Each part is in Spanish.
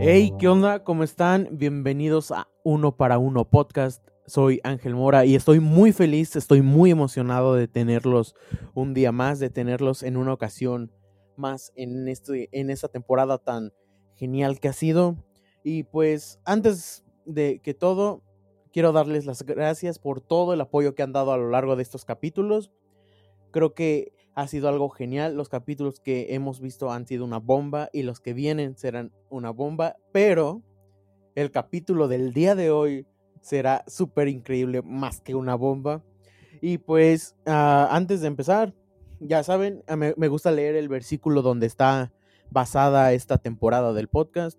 Hey, ¿qué onda? ¿Cómo están? Bienvenidos a Uno para Uno Podcast. Soy Ángel Mora y estoy muy feliz, estoy muy emocionado de tenerlos un día más, de tenerlos en una ocasión más en, este, en esta temporada tan genial que ha sido. Y pues antes de que todo, quiero darles las gracias por todo el apoyo que han dado a lo largo de estos capítulos. Creo que ha sido algo genial. Los capítulos que hemos visto han sido una bomba y los que vienen serán una bomba. Pero el capítulo del día de hoy será súper increíble, más que una bomba. Y pues uh, antes de empezar, ya saben, me, me, gusta leer el versículo donde está basada esta temporada del podcast,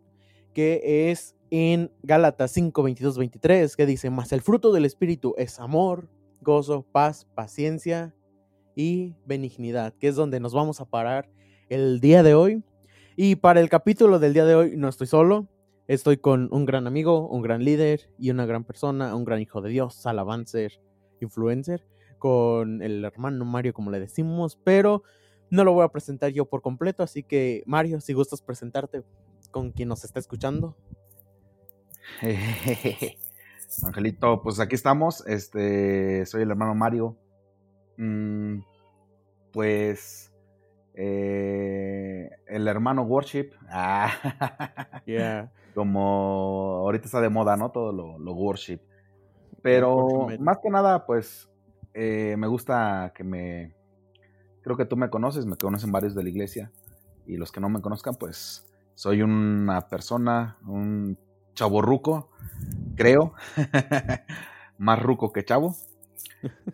que es en Gálatas 5, 22, 23, que dice, más el fruto del Espíritu es amor, gozo, paz, paciencia, y benignidad, que es donde nos vamos a parar el día de hoy. Y para el capítulo del día de hoy no estoy solo, estoy con un gran amigo, un gran líder y una gran persona, un gran hijo de Dios, alabancer, influencer, con el hermano Mario como le decimos, pero no lo voy a presentar yo por completo, así que Mario, si gustas presentarte con quien nos está escuchando. Angelito, pues aquí estamos, este, soy el hermano Mario. Mm, pues eh, el hermano Worship. Ah, Como ahorita está de moda, ¿no? Todo lo, lo Worship. Pero más que nada, pues eh, me gusta que me... Creo que tú me conoces, me conocen varios de la iglesia. Y los que no me conozcan, pues soy una persona, un chavo ruco, creo. Más ruco que chavo.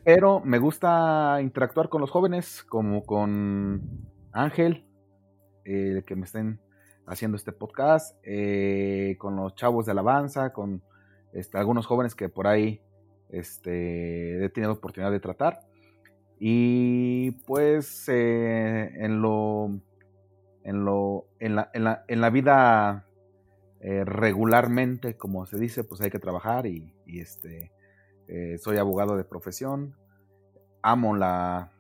Pero me gusta interactuar con los jóvenes, como con Ángel, eh, que me estén haciendo este podcast, eh, con los chavos de alabanza, con este, algunos jóvenes que por ahí este, he tenido oportunidad de tratar. Y pues eh, en lo en lo en la, en la, en la vida regularmente, como se dice, pues hay que trabajar y este eh, soy abogado de profesión, amo la,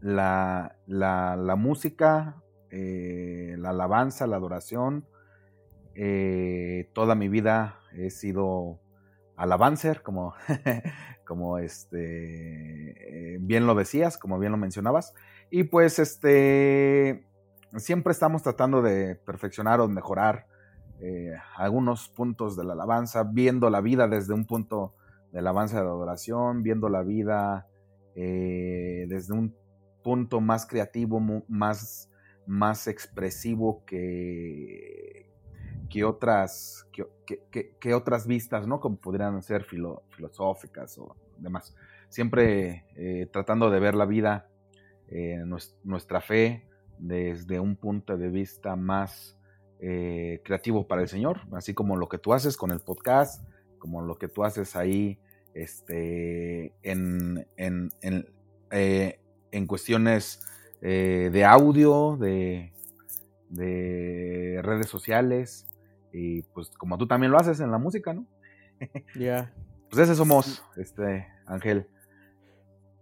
la, la, música, eh, la alabanza, la adoración. Eh, toda mi vida he sido alabancer, como, como este, bien lo decías, como bien lo mencionabas. Y pues este, siempre estamos tratando de perfeccionar o mejorar algunos puntos de la alabanza, viendo la vida desde un punto de la adoración, viendo la vida eh, desde un punto más creativo, más, más expresivo que, que otras, que, otras vistas, ¿no? Como podrían ser filosóficas o demás. Siempre eh, tratando de ver la vida, eh, nuestra fe, desde un punto de vista más creativo para el Señor, así como lo que tú haces con el podcast, como lo que tú haces ahí este, en, en, en, eh, en cuestiones eh, de audio, de, de, redes sociales, y pues como tú también lo haces en la música, ¿no? Ya. Pues ese somos, este, Ángel.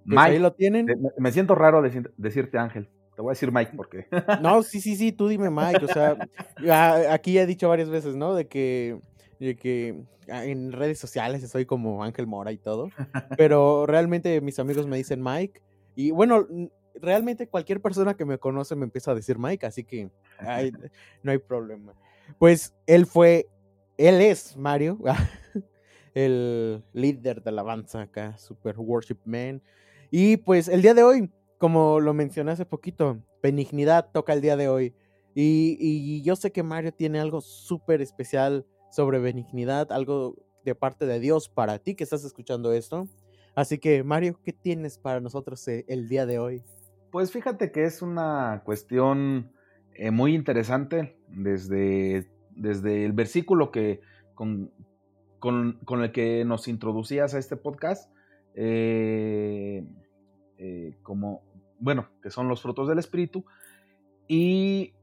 Pues Mike, ahí lo tienen. Me, siento raro decirte Ángel. Te voy a decir Mike porque. No, sí, sí, sí, tú dime Mike. O sea, aquí ya he dicho varias veces, ¿no? De que de que ah, en redes sociales soy como Ángel Mora y todo, pero realmente mis amigos me dicen Mike y bueno, realmente cualquier persona que me conoce me empieza a decir Mike, así que no hay problema. Pues él fue, él es Mario, el líder de la alabanza acá, Super Worship Man. Y pues el día de hoy, como lo mencioné hace poquito, Benignidad toca el día de hoy. Y, y yo sé que Mario tiene algo súper especial sobre benignidad, algo de parte de Dios para ti que estás escuchando esto. Así que, Mario, ¿qué tienes para nosotros eh, el día de hoy? Pues fíjate que es una cuestión eh, muy interesante desde, desde el versículo que con, con, el que nos introducías a este podcast, eh, como, bueno, que son los frutos del Espíritu, y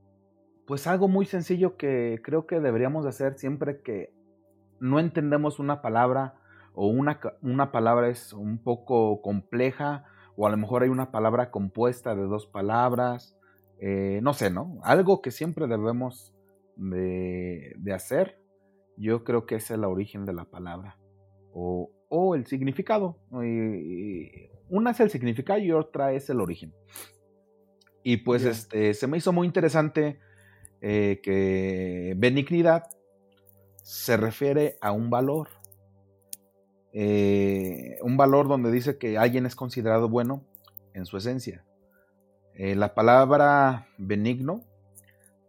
pues algo muy sencillo que creo que deberíamos hacer siempre que no entendemos una palabra o una, una palabra es un poco compleja o a lo mejor hay una palabra compuesta de dos palabras, eh, no sé, ¿no? Algo que siempre debemos de, de hacer, yo creo que es el origen de la palabra o, o el significado. una es el significado y otra es el origen. Y pues este, se me hizo muy interesante eh, que benignidad se refiere a un valor. Eh, un valor donde dice que alguien es considerado bueno en su esencia. Eh, la palabra benigno,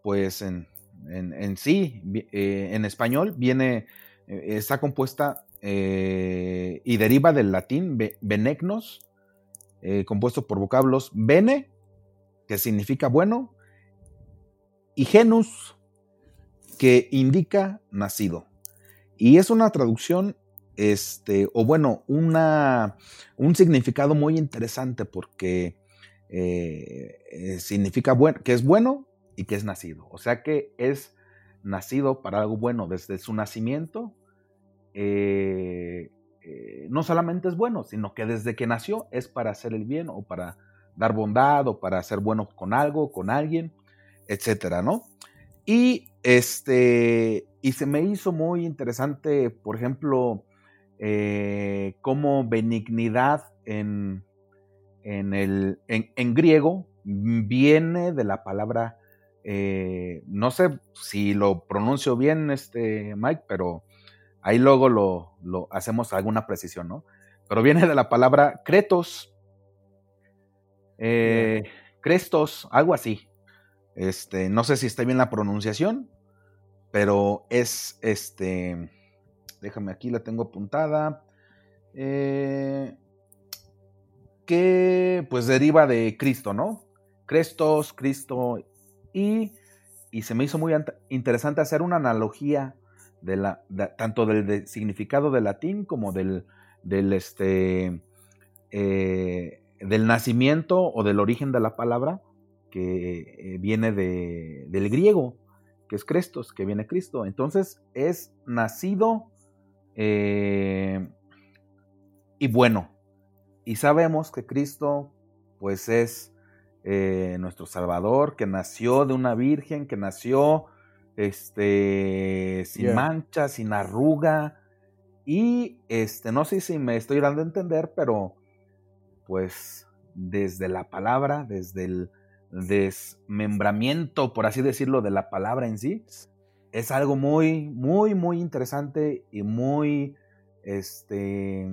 pues en, en, sí, en español, viene, está compuesta y deriva del latín benegnos, compuesto por vocablos bene, que significa bueno, y genus, que indica nacido. Y es una traducción, este, o bueno, una, un significado muy interesante porque eh, eh, significa bueno, que es bueno y que es nacido. O sea que es nacido para algo bueno desde su nacimiento. Eh, no solamente es bueno, sino que desde que nació es para hacer el bien o para dar bondad o para ser bueno con algo, con alguien etcétera, ¿no? Y este, y se me hizo muy interesante, por ejemplo, eh, cómo benignidad en, en, el, en, griego viene de la palabra, eh, no sé si lo pronuncio bien, este Mike, pero ahí luego lo, lo, hacemos alguna precisión, ¿no? Pero viene de la palabra cretos, eh, crestos, algo así. Este, no sé si está bien la pronunciación, pero es este. Déjame aquí, la tengo apuntada. Eh, que pues deriva de Cristo, ¿no? Crestos, Cristo. Y, y se me hizo muy interesante hacer una analogía de la, tanto del significado del latín como del, del, este, eh, del nacimiento o del origen de la palabra que eh, viene de, del griego, que es Crestos, que viene Cristo. Entonces es nacido eh, y bueno. Y sabemos que Cristo pues es eh, nuestro Salvador, que nació de una virgen, que nació este, sin mancha, sin arruga. Y este, no sé si me estoy dando a entender, pero pues desde la palabra, desde el desmembramiento, por así decirlo, de la palabra en sí, es algo muy, muy, muy interesante y muy, este,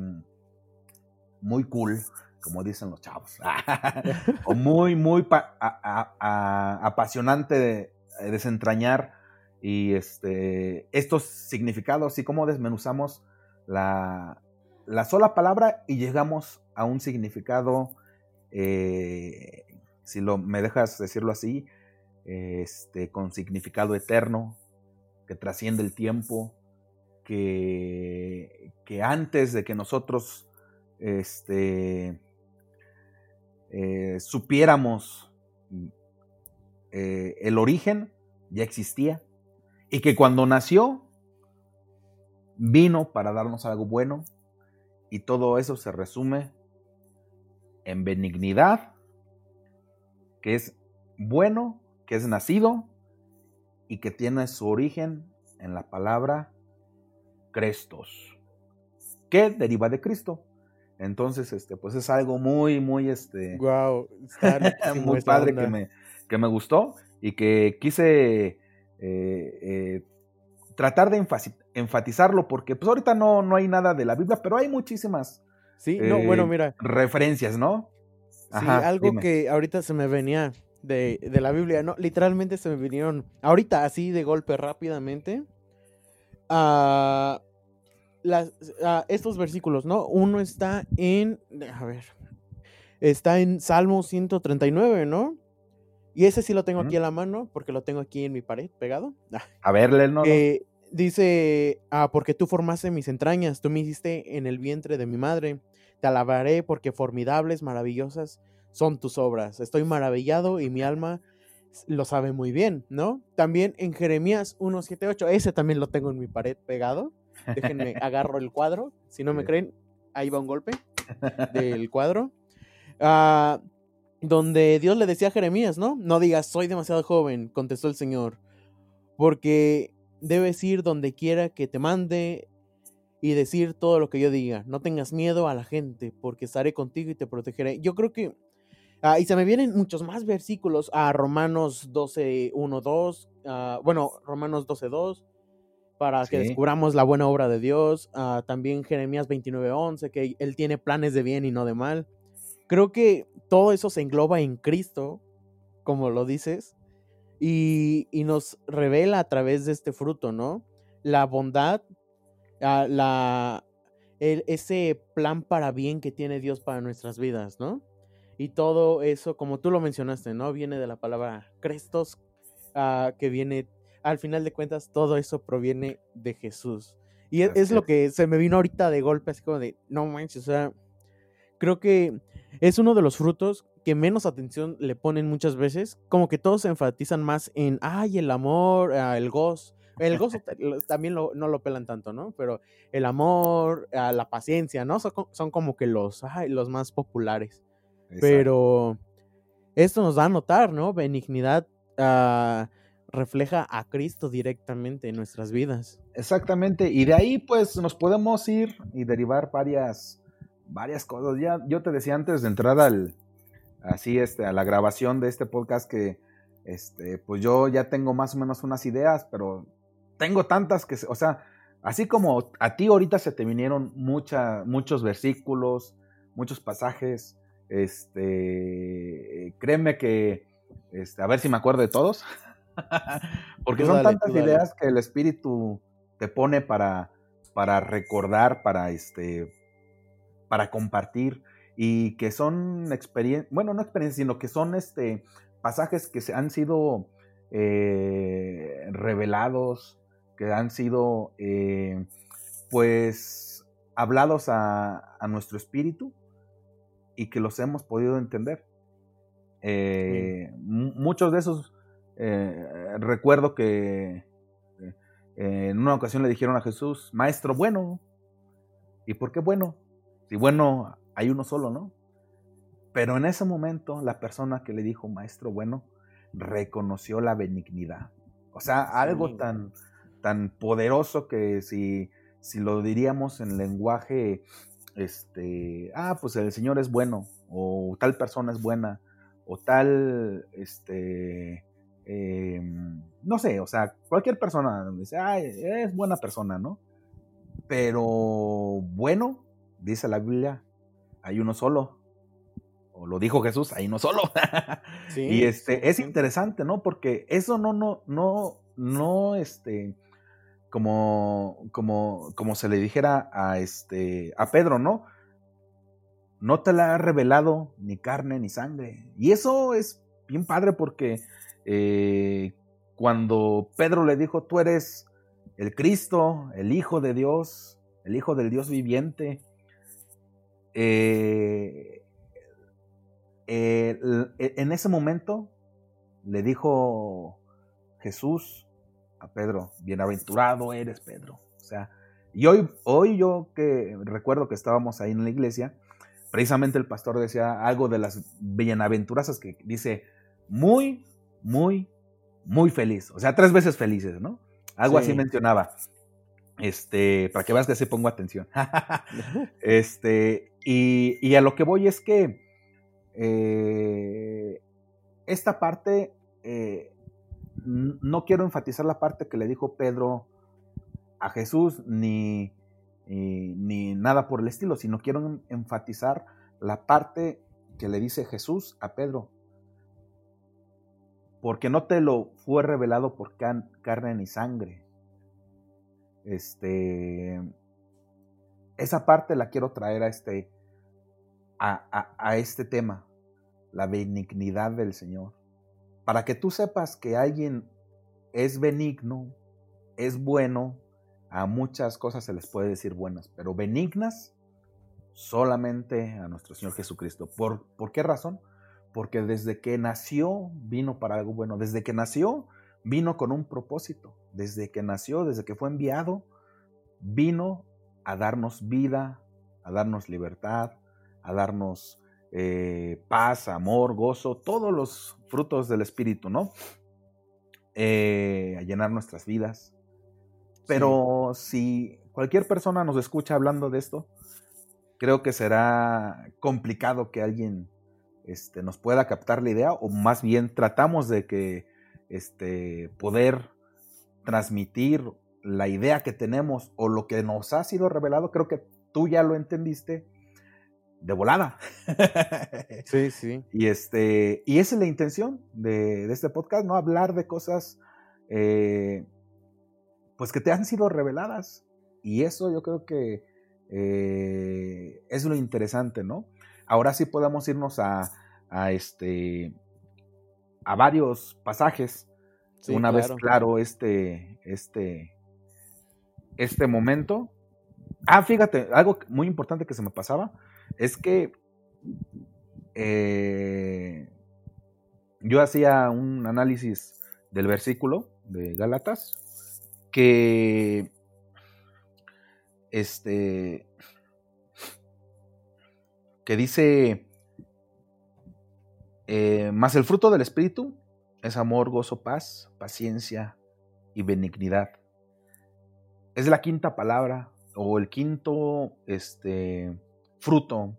muy cool, como dicen los chavos, o muy, muy apasionante de, desentrañar y este, estos significados y cómo desmenuzamos la, la sola palabra y llegamos a un significado eh, si lo, me dejas decirlo así, este, con significado eterno, que trasciende el tiempo, que, que antes de que nosotros este, eh, supiéramos eh, el origen, ya existía, y que cuando nació, vino para darnos algo bueno, y todo eso se resume en benignidad, que es bueno, que es nacido y que tiene su origen en la palabra Crestos, que deriva de Cristo. Entonces, este, pues es algo muy, muy, este, wow, muy padre que me, que me gustó y que quise eh, eh, tratar de enfatizarlo porque, pues ahorita no, no hay nada de la Biblia, pero hay muchísimas. Sí, no, bueno, eh, mira. Referencias, ¿no? Sí, algo que ahorita se me venía de, la Biblia, ¿no? Literalmente se me vinieron, ahorita así de golpe rápidamente, a, las, estos versículos, ¿no? Uno está en, a ver, está en Salmo 139, ¿no? Y ese sí lo tengo aquí a la mano, porque lo tengo aquí en mi pared pegado. A verle, ¿no? Eh, dice, ah, porque tú formaste mis entrañas, tú me hiciste en el vientre de mi madre. Te alabaré porque formidables, maravillosas son tus obras. Estoy maravillado y mi alma lo sabe muy bien, ¿no? También en Jeremías 1.7.8, ese también lo tengo en mi pared pegado. Déjenme, agarro el cuadro. Si no me creen, ahí va un golpe del cuadro. Ah, donde Dios le decía a Jeremías, ¿no? No digas, soy demasiado joven, contestó el Señor. porque debes ir donde quiera que te mande y decir todo lo que yo diga. No tengas miedo a la gente, porque estaré contigo y te protegeré. Yo creo que... Ah, y se me vienen muchos más versículos a Romanos 12, 1, 2. bueno, Romanos 12, 2 para que descubramos la buena obra de Dios. Ah, también Jeremías 29, 11, que Él tiene planes de bien y no de mal. Creo que todo eso se engloba en Cristo, como lo dices, y, nos revela a través de este fruto, ¿no? La bondad, la, ese plan para bien que tiene Dios para nuestras vidas, ¿no? Y todo eso, como tú lo mencionaste, ¿no? Viene de la palabra Crestos, ah, que viene al final de cuentas todo eso proviene de Jesús. Y e, es, lo que se me vino ahorita de golpe, así como de, no manches, o sea, creo que es uno de los frutos que menos atención le ponen muchas veces, como que todos se enfatizan más en, ay, el amor, ah, el gozo. El gozo también no lo pelan tanto, ¿no? Pero el amor, ah, la paciencia, ¿no? Son, como que los, los más populares. Pero esto nos da a notar, ¿no? Benignidad, uh, refleja a Cristo directamente en nuestras vidas. Exactamente, y de ahí pues nos podemos ir y derivar varias, varias cosas. Ya yo te decía antes de entrar al, así este, a la grabación de este podcast que este, pues yo ya tengo más o menos unas ideas, pero tengo tantas que, o sea, así como a ti ahorita se te vinieron mucha, muchos versículos, muchos pasajes, este, créeme que, este, a ver si me acuerdo de todos. Porque son tantas ideas que el espíritu te pone para, para recordar, para este, para compartir y que son experiencias, bueno, no experiencias, sino que son este pasajes que se han sido eh, revelados, que han sido eh, pues hablados a, a, nuestro espíritu y que los hemos podido entender. Eh, muchos de esos eh, recuerdo que en una ocasión le dijeron a Jesús, maestro bueno. ¿Y por qué bueno? Si bueno, hay uno solo, ¿no? Pero en ese momento la persona que le dijo maestro bueno reconoció la benignidad. O sea, algo tan, tan poderoso que si, si lo diríamos en lenguaje, este, ah, pues el Señor es bueno, o tal persona es buena, o tal, este, Em, no sé, o sea, cualquier persona dice, ay, es buena persona, ¿no? Pero bueno, dice la Biblia, hay uno solo. O lo dijo Jesús, hay uno solo. y este, es interesante, ¿no? Porque eso no, no, no, no, este, como, como, como se le dijera a este, a Pedro, ¿no? No te la ha revelado ni carne ni sangre. Y eso es bien padre porque eh, cuando Pedro le dijo, tú eres el Cristo, el Hijo de Dios, el Hijo del Dios viviente, eh, eh, e, en ese momento le dijo Jesús a Pedro, bienaventurado eres Pedro. O sea, y hoy, hoy yo que recuerdo que estábamos ahí en la iglesia, precisamente el pastor decía algo de las bienaventurazas que dice, muy muy, muy feliz. O sea, tres veces felices, ¿no? Algo así mencionaba. Este, para que veas que se pongo atención. este, y, a lo que voy es que eh, esta parte, eh, no quiero enfatizar la parte que le dijo Pedro a Jesús, ni, ni nada por el estilo, sino quiero enfatizar la parte que le dice Jesús a Pedro porque no te lo fue revelado por carne ni sangre. Este, esa parte la quiero traer a este, a, este tema, la benignidad del Señor, para que tú sepas que alguien es benigno, es bueno, a muchas cosas se les puede decir buenas, pero benignas solamente a nuestro Señor Jesucristo. ¿Por, ¿por qué razón? porque desde que nació vino para algo bueno, desde que nació vino con un propósito, desde que nació, desde que fue enviado, vino a darnos vida, a darnos libertad, a darnos eh, paz, amor, gozo, todos los frutos del Espíritu, ¿no? eh, a llenar nuestras vidas. Pero si cualquier persona nos escucha hablando de esto, creo que será complicado que alguien este, nos pueda captar la idea, o más bien tratamos de que este, poder transmitir la idea que tenemos o lo que nos ha sido revelado, creo que tú ya lo entendiste de volada. Sí, sí. Y, este, y esa es la intención de, este podcast, ¿no? Hablar de cosas eh, pues que te han sido reveladas. Y eso yo creo que eh, es lo interesante, ¿no? Ahora sí podemos irnos a, este a varios pasajes. una vez claro este, este, este momento. Ah, fíjate, algo muy importante que se me pasaba es que eh, yo hacía un análisis del versículo de Gálatas que este que dice eh, más el fruto del espíritu es amor, gozo, paz, paciencia y benignidad. Es la quinta palabra o el quinto este, fruto.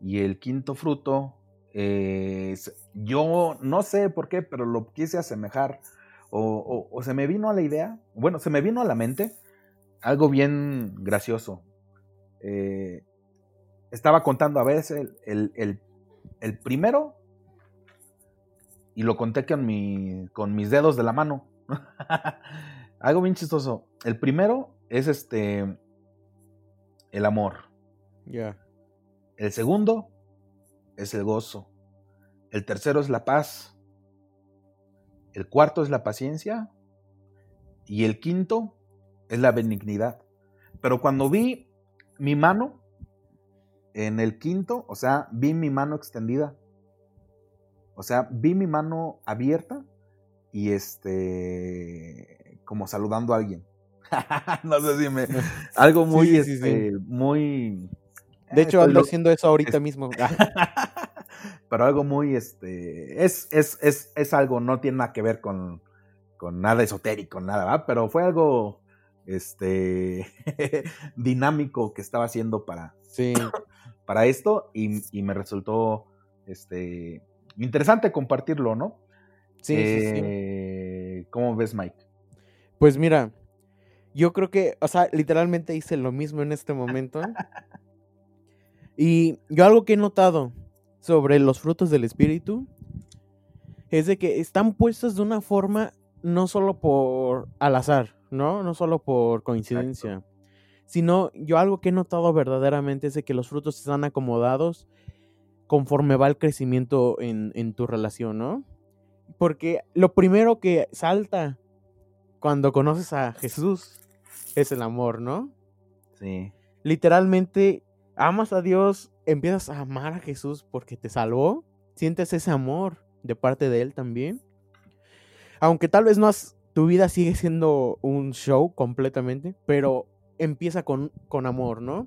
Y el quinto fruto, yo no sé por qué, pero lo quise asemejar o, se me vino a la idea, bueno, se me vino a la mente algo bien gracioso. Eh, estaba contando a veces el, el, primero y lo conté con, mi, con mis dedos de la mano. algo bien chistoso. El primero es este el amor. Ya. El segundo es el gozo. El tercero es la paz. El cuarto es la paciencia. Y el quinto es la benignidad. Pero cuando vi mi mano en el quinto, o sea, vi mi mano extendida. O sea, vi mi mano abierta y este, como saludando a alguien. no sé si me. Algo muy, este, muy. De hecho, ando haciendo eso ahorita mismo. pero algo muy, este, es, es, es, es, algo, no tiene nada que ver con, con nada esotérico, nada, ¿verdad? Pero fue algo, este, dinámico que estaba haciendo para, sí. para esto y, y, me resultó, este, interesante compartirlo, ¿no? Sí, sí, sí. Eh, ¿Cómo ves, Mike? Pues mira, yo creo que, o sea, literalmente hice lo mismo en este momento. y yo algo que he notado sobre los frutos del espíritu es de que están puestos de una forma no solo por al azar, ¿no? No solo por coincidencia. Sino yo algo que he notado verdaderamente es de que los frutos están acomodados conforme va el crecimiento en, en tu relación, ¿no? Porque lo primero que salta cuando conoces a Jesús es el amor, ¿no? Sí. Literalmente amas a Dios, empiezas a amar a Jesús porque te salvó, sientes ese amor de parte de Él también. Aunque tal vez no has, tu vida sigue siendo un show completamente, pero empieza con, con amor, ¿no?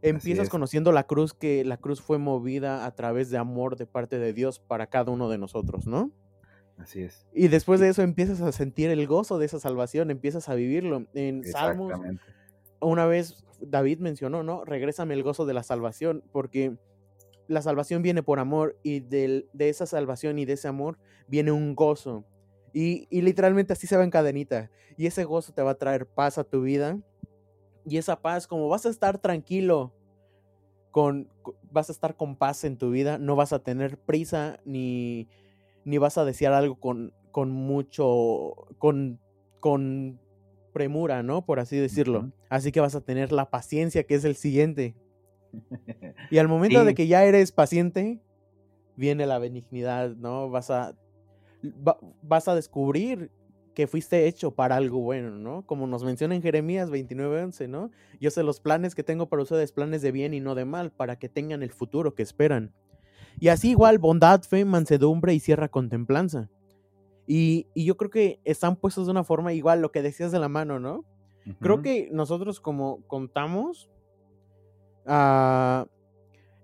Empiezas conociendo la cruz, que la cruz fue movida a través de amor de parte de Dios para cada uno de nosotros, ¿no? Así es. Y después de eso empiezas a sentir el gozo de esa salvación, empiezas a vivirlo. En Salmos, una vez David mencionó, ¿no? Regrésame el gozo de la salvación, porque la salvación viene por amor y de esa salvación y de ese amor viene un gozo. Y, y, literalmente así se va en cadenita. Y ese gozo te va a traer paz a tu vida. Y esa paz, como vas a estar tranquilo, con, vas a estar con paz en tu vida, no vas a tener prisa ni, ni vas a desear algo con, con mucho, con, con premura, ¿no? Por así decirlo. Así que vas a tener la paciencia, que es el siguiente. Y al momento de que ya eres paciente, viene la benignidad, ¿no? Vas a, vas a descubrir que fuiste hecho para algo bueno, ¿no? Como nos menciona en Jeremías 29:11, ¿no? Yo sé los planes que tengo para ustedes, planes de bien y no de mal, para que tengan el futuro que esperan. Y así igual, bondad, fe, mansedumbre y cierra contemplanza. Y, yo creo que están puestos de una forma igual, lo que decías de la mano, ¿no? Creo que nosotros como contamos, ah,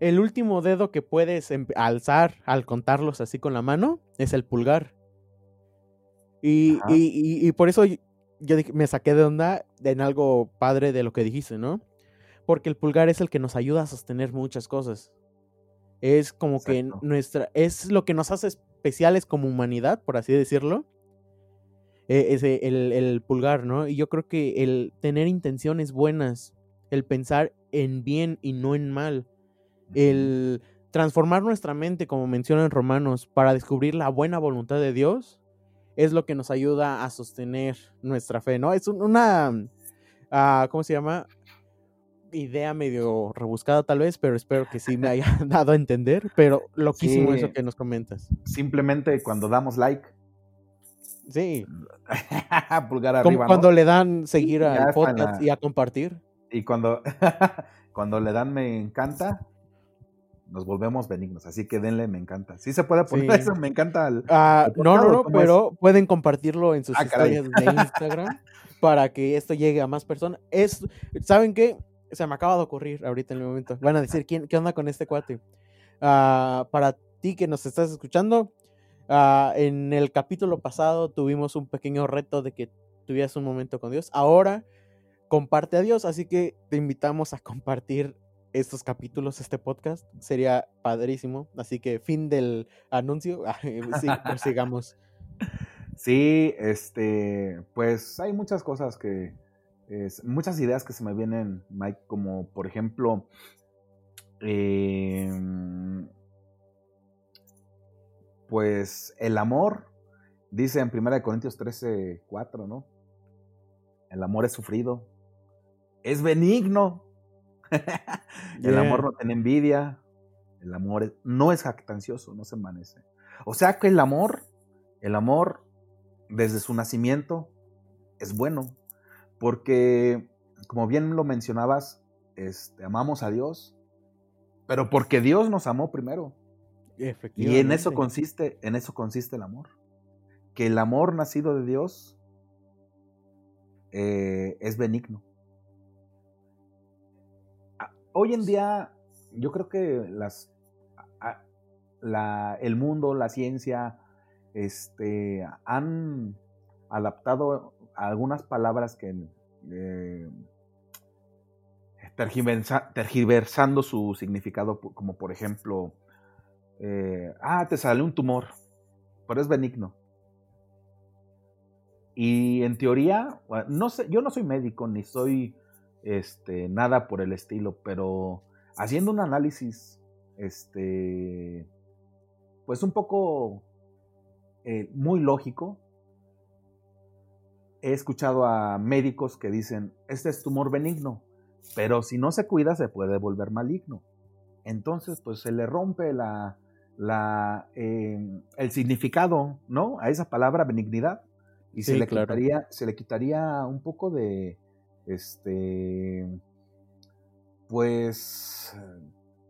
el último dedo que puedes alzar al contarlos así con la mano es el pulgar. Y, y, y, por eso yo me saqué de onda en algo padre de lo que dijiste, ¿no? Porque el pulgar es el que nos ayuda a sostener muchas cosas. Es como que nuestra, es lo que nos hace especiales como humanidad, por así decirlo. E, ese, el, el, pulgar, ¿no? Y yo creo que el tener intenciones buenas, el pensar en bien y no en mal, el transformar nuestra mente, como mencionan Romanos, para descubrir la buena voluntad de Dios, es lo que nos ayuda a sostener nuestra fe, ¿no? Es una, uh, ¿cómo se llama? Idea medio rebuscada tal vez, pero espero que sí me haya dado a entender, pero loquísimo eso que nos comentas. Simplemente cuando damos like. Sí. Pulgar arriba. Cuando le dan seguir al podcast y a compartir. Y cuando, cuando le dan me encanta, nos volvemos benignos. Así que denle, me encanta. Sí se puede poner eso, me encanta. Ah, no, no, no, pero pueden compartirlo en sus ah, historias de Instagram para que esto llegue a más personas. Es, ¿Saben qué? Se me acaba de ocurrir ahorita en el momento. Van a decir, ¿quién, ¿qué onda con este cuate? Ah, para ti que nos estás escuchando, en el capítulo pasado tuvimos un pequeño reto de que tuvieras un momento con Dios. Ahora comparte a Dios, así que te invitamos a compartir estos capítulos, este podcast, sería padrísimo. Así que fin del anuncio, sí, sigamos. Sí, este, pues hay muchas cosas que, muchas ideas que se me vienen, Mike, como por ejemplo, em, pues el amor, dice en 1 Corintios 13, 4, ¿no? El amor es sufrido, es benigno, el amor no tiene envidia, el amor no es jactancioso, no se envanece. O sea que el amor, el amor desde su nacimiento es bueno, porque como bien lo mencionabas, este, amamos a Dios, pero porque Dios nos amó primero. Y en eso consiste, en eso consiste el amor. Que el amor nacido de Dios eh, es benigno hoy en día yo creo que las, el mundo, la ciencia, este, han adaptado algunas palabras que eh, tergiversando su significado, como por ejemplo, eh, ah, te sale un tumor, pero es benigno. Y en teoría, no sé, yo no soy médico ni soy este, nada por el estilo, pero haciendo un análisis, este, pues un poco eh, muy lógico, he escuchado a médicos que dicen, este es tumor benigno, pero si no se cuida se puede volver maligno. Entonces, pues se le rompe la, la, em, el significado, ¿no? A esa palabra benignidad. Y se, le quitaría, se le quitaría un poco de, este, pues,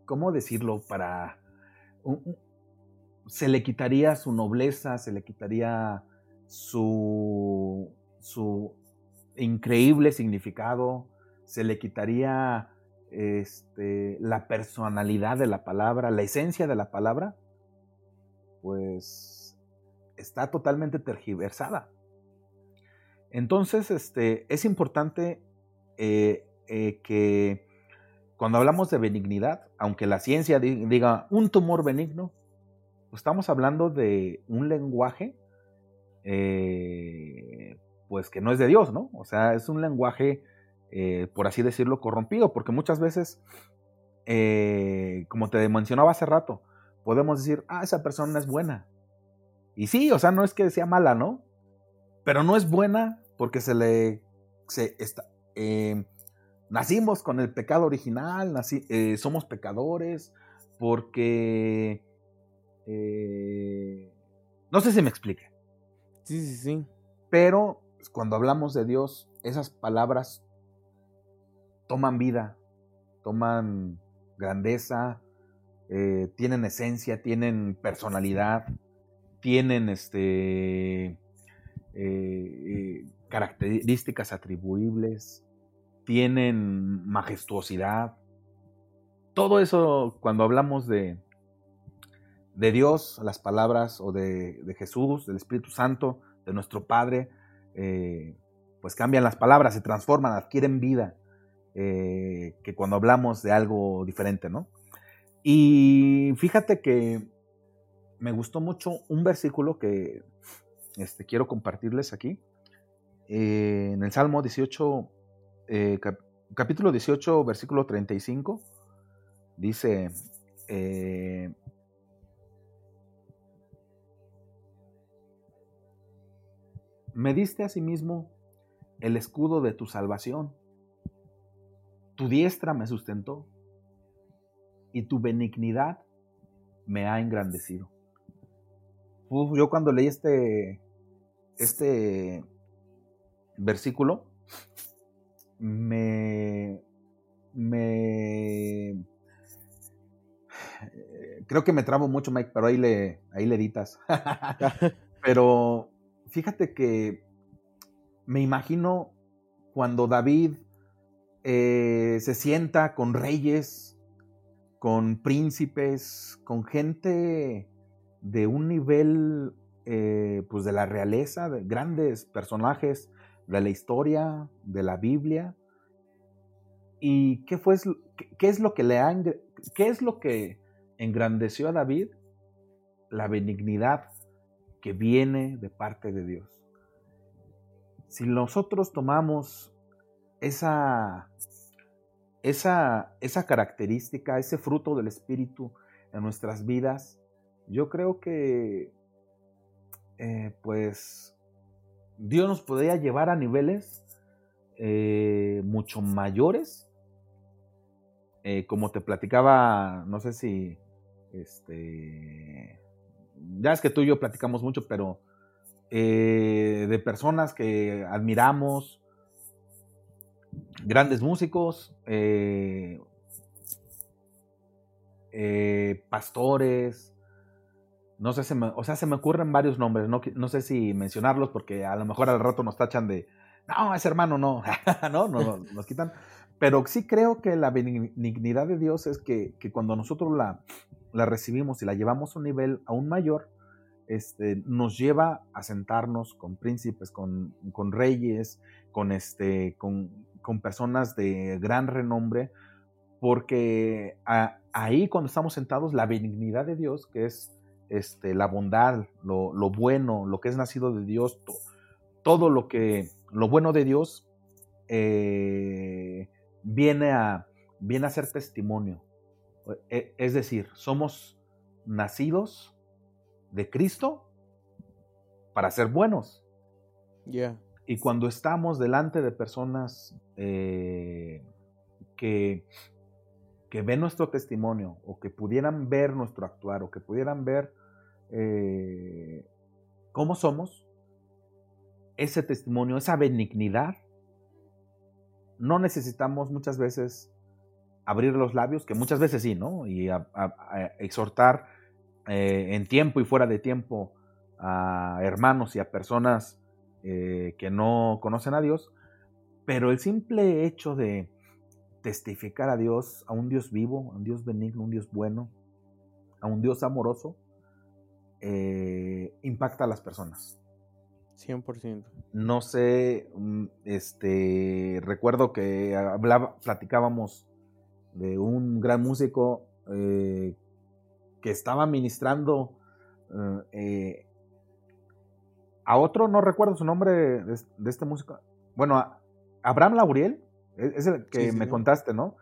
¿cómo decirlo? Para, se le quitaría su nobleza, se le quitaría su, su increíble significado, se le quitaría este, la personalidad de la palabra, la esencia de la palabra, pues está totalmente tergiversada. Entonces, este, es importante eh, eh, que cuando hablamos de benignidad, aunque la ciencia diga un tumor benigno, estamos hablando de un lenguaje, eh, pues que no es de Dios, ¿no? O sea, es un lenguaje, por así decirlo, corrompido, porque muchas veces, como te mencionaba hace rato, podemos decir, ah, esa persona es buena. Y sí, o sea, no es que sea mala, ¿no? Pero no es buena porque se le... Se está, em, nacimos con el pecado original, eh, somos pecadores, porque... Eh, no sé si me explique. Sí, sí, sí. Pero cuando hablamos de Dios, esas palabras toman vida, toman grandeza, eh, tienen esencia, tienen personalidad, tienen este características atribuibles, tienen majestuosidad. Todo eso, cuando hablamos de, de Dios, las palabras o de, Jesús, del Espíritu Santo, de nuestro Padre, eh, pues cambian las palabras, se transforman, adquieren vida, eh, que cuando hablamos de algo diferente, ¿no? Y fíjate que me gustó mucho un versículo que este, quiero compartirles aquí. Eh, en el Salmo 18, capítulo 18, versículo 35, dice, Me diste asimismo el escudo de tu salvación. Tu diestra me sustentó y tu benignidad me ha engrandecido. yo cuando leí este, este versículo, me, me creo que me trabo mucho, Mike, pero ahí le, ahí le editas. pero fíjate que me imagino cuando David eh, se sienta con reyes, con príncipes, con gente de un nivel eh, pues de la realeza, de grandes personajes de la historia, de la Biblia. ¿Y qué, fue, qué es lo que le qué es lo que engrandeció a David? La benignidad que viene de parte de Dios. Si nosotros tomamos esa, esa, esa característica, ese fruto del Espíritu en nuestras vidas, yo creo que eh, pues Dios nos podría llevar a niveles eh, mucho mayores. Eh, como te platicaba, no sé si este ya es que tú y yo platicamos mucho, pero eh, de personas que admiramos, grandes músicos, eh, eh, pastores, no sé, si me, o sea, se me ocurren varios nombres, no, no, sé si mencionarlos porque a lo mejor al rato nos tachan de, no, ese hermano no, no, no, nos quitan. Pero sí creo que la benignidad de Dios es que, que cuando nosotros la, la recibimos y la llevamos a un nivel aún mayor, este, nos lleva a sentarnos con príncipes, con, reyes, con, este, con, personas de gran renombre, porque ahí cuando estamos sentados, la benignidad de Dios, que es este, la bondad, lo, bueno, lo que es nacido de Dios, todo lo que, lo bueno de Dios, eh, viene, a, viene a ser testimonio es decir, somos nacidos de Cristo para ser buenos. Y cuando estamos delante de personas eh, que, que ven nuestro testimonio o que pudieran ver nuestro actuar o que pudieran ver eh, cómo somos, ese testimonio, esa benignidad, no necesitamos muchas veces abrir los labios, que muchas veces sí, ¿no? Y exhortar eh, en tiempo y fuera de tiempo a hermanos y a personas eh, que no conocen a Dios, pero el simple hecho de testificar a Dios, a un Dios vivo, a un Dios benigno, un Dios bueno, a un Dios amoroso, eh, impacta a las personas. 100%. No sé, mm, este, recuerdo que hablaba, platicábamos de un gran músico eh, que estaba ministrando eh, eh, a otro, no recuerdo su nombre de, este músico. Bueno, Abraham Lauriel, e, es el que me contaste, ¿no?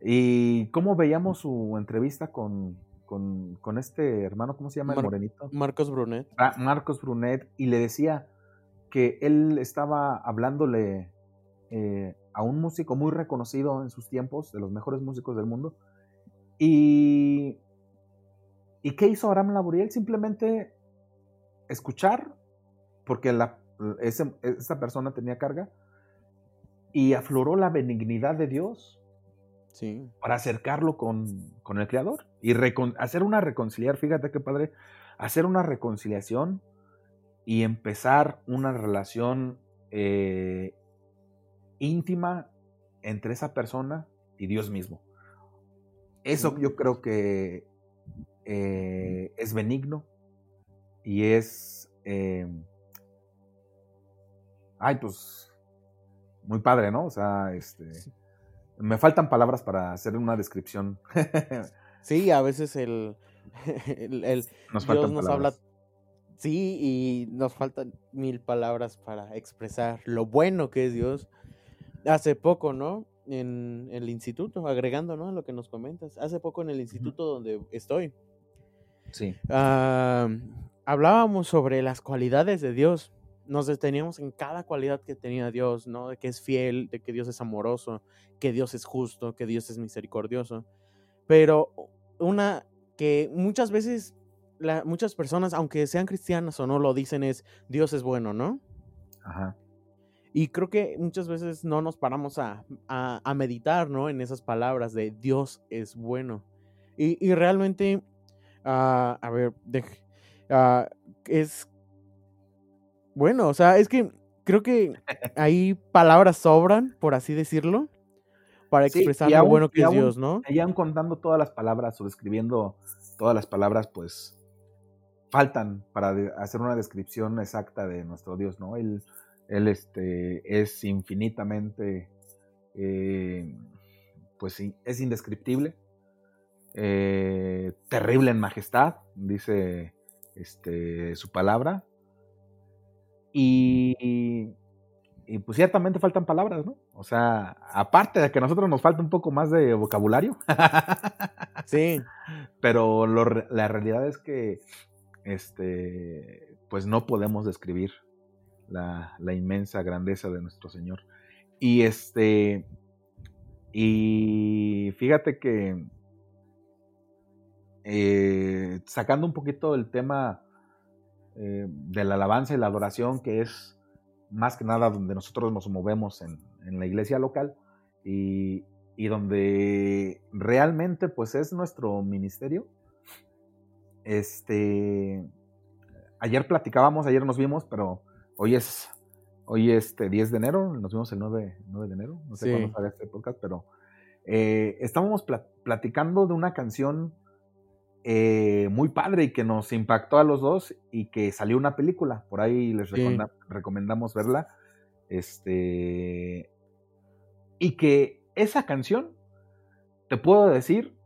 Y cómo veíamos su entrevista con, con, este hermano, ¿cómo se llama el morenito? Marcos Brunet. Ah, Marcos Brunet, y le decía que él estaba hablándole a un músico muy reconocido en sus tiempos, de los mejores músicos del mundo. Y, ¿y qué hizo Aram Laburiel? Simplemente escuchar, porque la, esa persona tenía carga, y afloró la benignidad de Dios sí. para acercarlo con, el Creador y hacer una reconciliar, fíjate qué padre, hacer una reconciliación y empezar una relación eh, íntima entre esa persona y Dios mismo. Eso yo creo que eh, es benigno y es, eh, ay, pues, muy padre, ¿no? O sea, este, me faltan palabras para hacer una descripción. sí, a veces el, el, nos Dios nos habla, sí, y nos faltan mil palabras para expresar lo bueno que es Dios. Hace poco, ¿no? En el instituto, agregando, ¿no? Lo que nos comentas. Hace poco en el instituto donde estoy. Sí. Ah, hablábamos sobre las cualidades de Dios. Nos deteníamos en cada cualidad que tenía Dios, ¿no? De que es fiel, de que Dios es amoroso, que Dios es justo, que Dios es misericordioso. Pero una que muchas veces muchas personas, aunque sean cristianas o no, lo dicen es Dios es bueno, ¿no? Ajá. Y creo que muchas veces no nos paramos a, a, meditar, ¿no? En esas palabras de Dios es bueno. Y, y realmente, uh, a ver, uh, es bueno, o sea, es que creo que ahí palabras sobran, por así decirlo, para expresar lo bueno que es Dios, ¿no? Y aún contando todas las palabras o describiendo todas las palabras, pues faltan para hacer una descripción exacta de nuestro Dios, ¿no? Él, él este, es infinitamente, eh, pues sí, es indescriptible, eh, terrible en majestad, dice este, su palabra, y, y, pues ciertamente faltan palabras, ¿no? O sea, aparte de que a nosotros nos falta un poco más de vocabulario. sí. Pero la realidad es que este, pues no podemos describir la, inmensa grandeza de nuestro Señor. Y este, y fíjate que eh, sacando un poquito el tema eh, de la alabanza y la adoración, que es más que nada donde nosotros nos movemos en, la iglesia local y, y, donde realmente pues es nuestro ministerio, este, ayer platicábamos, ayer nos vimos, pero hoy es, hoy este 10 de enero, nos vimos el 9, de enero, no sé cuándo sale este podcast, pero eh, estábamos platicando de una canción eh, muy padre y que nos impactó a los dos y que salió una película, por ahí les recomendamos verla, este, y que esa canción, te puedo decir,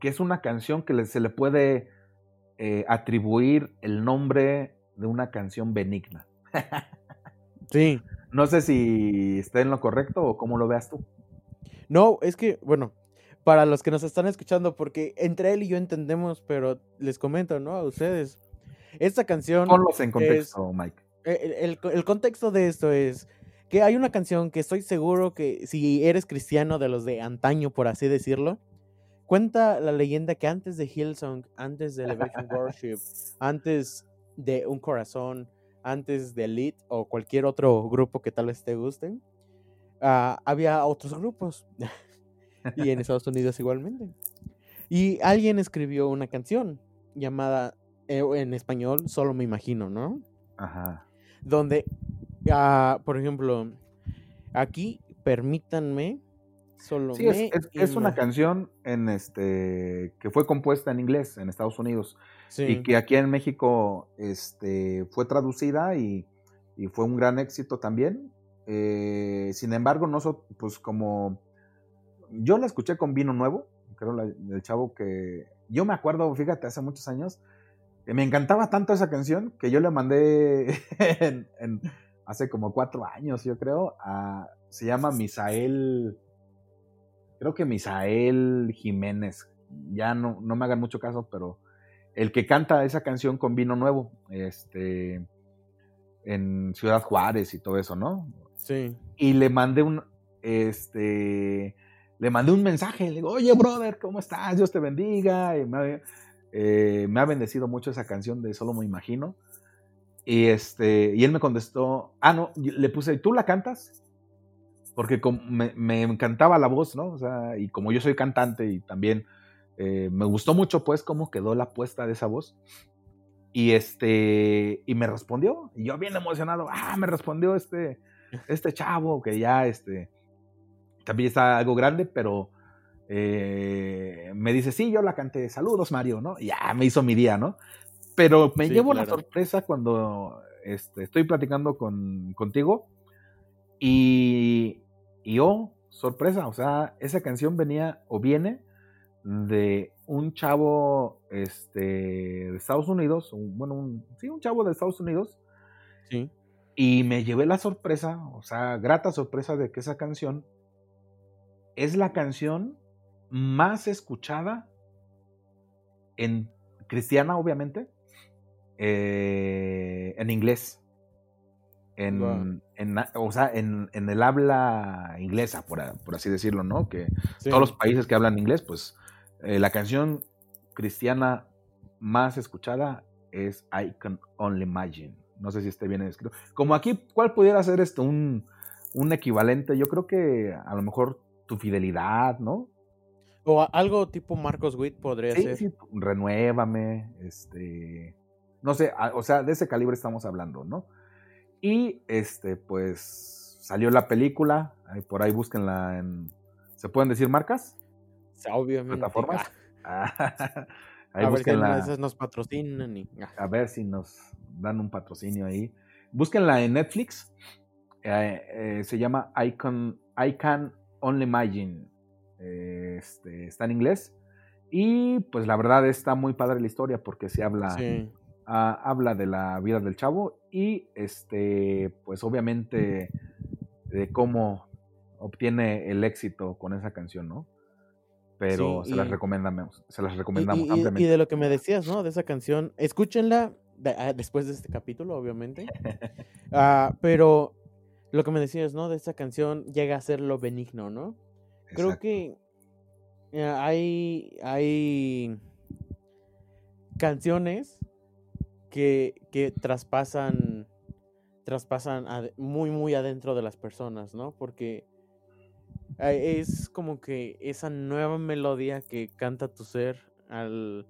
que es una canción que se le puede eh, atribuir el nombre de una canción benigna. sí. No sé si está en lo correcto o cómo lo veas tú. No, es que, bueno, para los que nos están escuchando, porque entre él y yo entendemos, pero les comento, ¿no? A ustedes. Esta canción. Ponlos en contexto, Mike. Eh, el, el, contexto de esto es que hay una canción que estoy seguro que si eres cristiano de los de antaño, por así decirlo, Cuenta la leyenda que antes de Hillsong, antes de Elevation Worship, antes de Un Corazón, antes de Elite o cualquier otro grupo que tal vez te gusten, ah, había otros grupos. y en Estados Unidos igualmente. Y alguien escribió una canción llamada eh, en español, solo me imagino, ¿no? Ajá. Donde, ah, por ejemplo, aquí permítanme sí, es, una canción en este que fue compuesta en inglés en Estados Unidos y que aquí en México este, fue traducida y, fue un gran éxito también. Eh, sin embargo, no pues como yo la escuché con vino nuevo, creo el chavo que yo me acuerdo, fíjate, hace muchos años, que me encantaba tanto esa canción que yo le mandé hace como cuatro años, yo creo, a, se llama Misael creo que Misael Jiménez, ya no, no me hagan mucho caso, pero el que canta esa canción con vino nuevo, este, en Ciudad Juárez y todo eso, ¿no? Sí. Y le mandé un, este, le mandé un mensaje, le digo, oye, brother, ¿cómo estás? Dios te bendiga. Y me, eh, me ha bendecido mucho esa canción de Solo me imagino. Y, este, y él me contestó, ah, no, le puse, ¿tú la cantas? Porque me, encantaba la voz, ¿no? O sea, y como yo soy cantante y también eh, me gustó mucho, pues, cómo quedó la puesta de esa voz. Y este, y me respondió, y yo bien emocionado, ah, me respondió este, este chavo que ya, este, también está algo grande, pero eh, me dice, sí, yo la canté, saludos Mario, ¿no? Y ya me hizo mi día, ¿no? Pero me llevo la sorpresa cuando este, estoy platicando con, contigo y, y oh, sorpresa, o sea, esa canción venía o viene de un chavo este, de Estados Unidos, bueno, un, sí, un chavo de Estados Unidos. Sí. Y me llevé la sorpresa, o sea, grata sorpresa de que esa canción es la canción más escuchada en cristiana, obviamente, eh, en inglés. En, o sea, en, el habla inglesa, por, así decirlo, ¿no? Que todos los países que hablan inglés, pues eh, la canción cristiana más escuchada es I Can Only Imagine. No sé si esté bien escrito. Como aquí, ¿cuál pudiera ser esto? Un, un equivalente. Yo creo que a lo mejor tu fidelidad, ¿no? O algo tipo Marcos Witt podría ser. Sí, renuévame, este, no sé, o sea, de ese calibre estamos hablando, ¿no? Y este, pues salió la película, por ahí búsquenla en, ¿se pueden decir marcas? Obviamente. Plataformas. Ah. ahí a ver si nos patrocinan. Y... Ah. A ver si nos dan un patrocinio ahí. Búsquenla en Netflix. Eh, eh, se llama I Can, I Can Only Imagine. este, está en inglés. Y pues la verdad está muy padre la historia porque se habla, habla de la vida del chavo y este, pues obviamente de cómo obtiene el éxito con esa canción, ¿no? pero se, las recomendamos, se las recomendamos y, ampliamente. Y de lo que me decías, ¿no? De esa canción, escúchenla ah, después de este capítulo, obviamente. Ah, pero lo que me decías, ¿no? De esa canción llega a ser lo benigno, ¿no? Creo que eh, hay, hay canciones que, que traspasan, traspasan muy, muy adentro de las personas, ¿no? Porque es como que esa nueva melodía que canta tu ser al,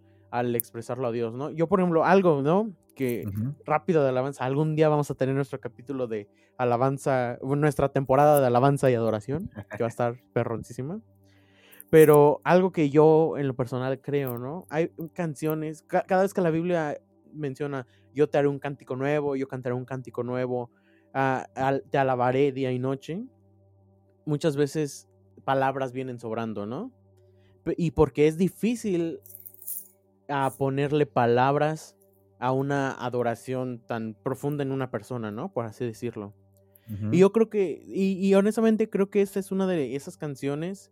expresarlo a Dios, ¿no? Yo, por ejemplo, algo, ¿no? Que rápido de alabanza, algún día vamos a tener nuestro capítulo de alabanza, nuestra temporada de alabanza y adoración, que va a estar perroncísima. Pero algo que yo en lo personal creo, ¿no? Hay canciones, cada vez que la Biblia menciona, yo te haré un cántico nuevo, yo cantaré un cántico nuevo, ah, te alabaré día y noche muchas veces palabras vienen sobrando, ¿no? Y porque es difícil a ponerle palabras a una adoración tan profunda en una persona, ¿no? Por así decirlo. Y yo creo que, y, honestamente creo que esta es una de esas canciones